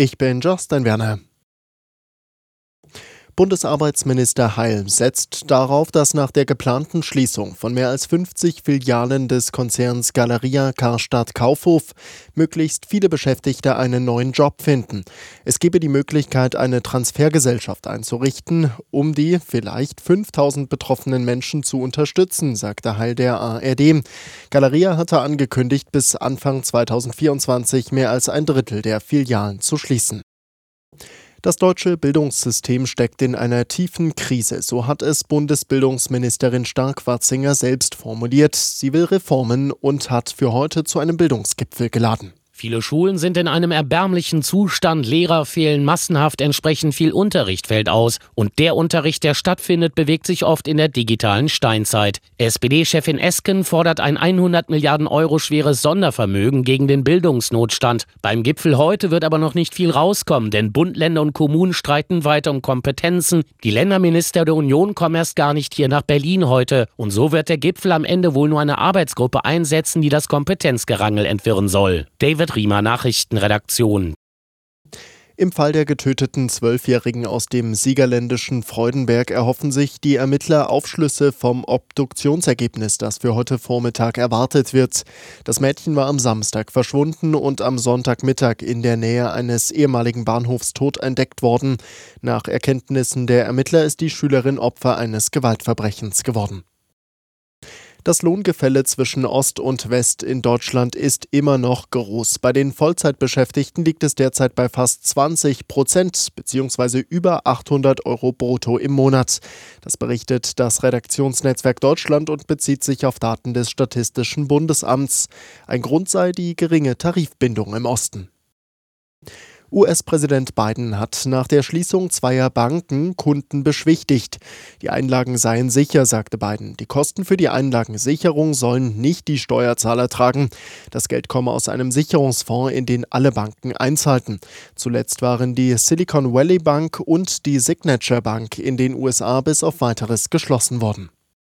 Ich bin Justin Werner. Bundesarbeitsminister Heil setzt darauf, dass nach der geplanten Schließung von mehr als 50 Filialen des Konzerns Galeria Karstadt Kaufhof möglichst viele Beschäftigte einen neuen Job finden. Es gebe die Möglichkeit, eine Transfergesellschaft einzurichten, um die vielleicht 5000 betroffenen Menschen zu unterstützen, sagte Heil der ARD. Galeria hatte angekündigt, bis Anfang 2024 mehr als ein Drittel der Filialen zu schließen. Das deutsche Bildungssystem steckt in einer tiefen Krise, so hat es Bundesbildungsministerin Stark-Watzinger selbst formuliert. Sie will Reformen und hat für heute zu einem Bildungsgipfel geladen. Viele Schulen sind in einem erbärmlichen Zustand, Lehrer fehlen massenhaft, entsprechend viel Unterricht fällt aus. Und der Unterricht, der stattfindet, bewegt sich oft in der digitalen Steinzeit. SPD-Chefin Esken fordert ein 100 Milliarden Euro schweres Sondervermögen gegen den Bildungsnotstand. Beim Gipfel heute wird aber noch nicht viel rauskommen, denn Bund, Länder und Kommunen streiten weiter um Kompetenzen. Die Länderminister der Union kommen erst gar nicht hier nach Berlin heute. Und so wird der Gipfel am Ende wohl nur eine Arbeitsgruppe einsetzen, die das Kompetenzgerangel entwirren soll. David Riemer Nachrichtenredaktion. Im Fall der getöteten Zwölfjährigen aus dem siegerländischen Freudenberg erhoffen sich die Ermittler Aufschlüsse vom Obduktionsergebnis, das für heute Vormittag erwartet wird. Das Mädchen war am Samstag verschwunden und am Sonntagmittag in der Nähe eines ehemaligen Bahnhofs tot entdeckt worden. Nach Erkenntnissen der Ermittler ist die Schülerin Opfer eines Gewaltverbrechens geworden. Das Lohngefälle zwischen Ost und West in Deutschland ist immer noch groß. Bei den Vollzeitbeschäftigten liegt es derzeit bei fast 20 Prozent bzw. über 800 Euro brutto im Monat. Das berichtet das Redaktionsnetzwerk Deutschland und bezieht sich auf Daten des Statistischen Bundesamts. Ein Grund sei die geringe Tarifbindung im Osten. US-Präsident Biden hat nach der Schließung zweier Banken Kunden beschwichtigt. Die Einlagen seien sicher, sagte Biden. Die Kosten für die Einlagensicherung sollen nicht die Steuerzahler tragen. Das Geld komme aus einem Sicherungsfonds, in den alle Banken einzahlten. Zuletzt waren die Silicon Valley Bank und die Signature Bank in den USA bis auf weiteres geschlossen worden.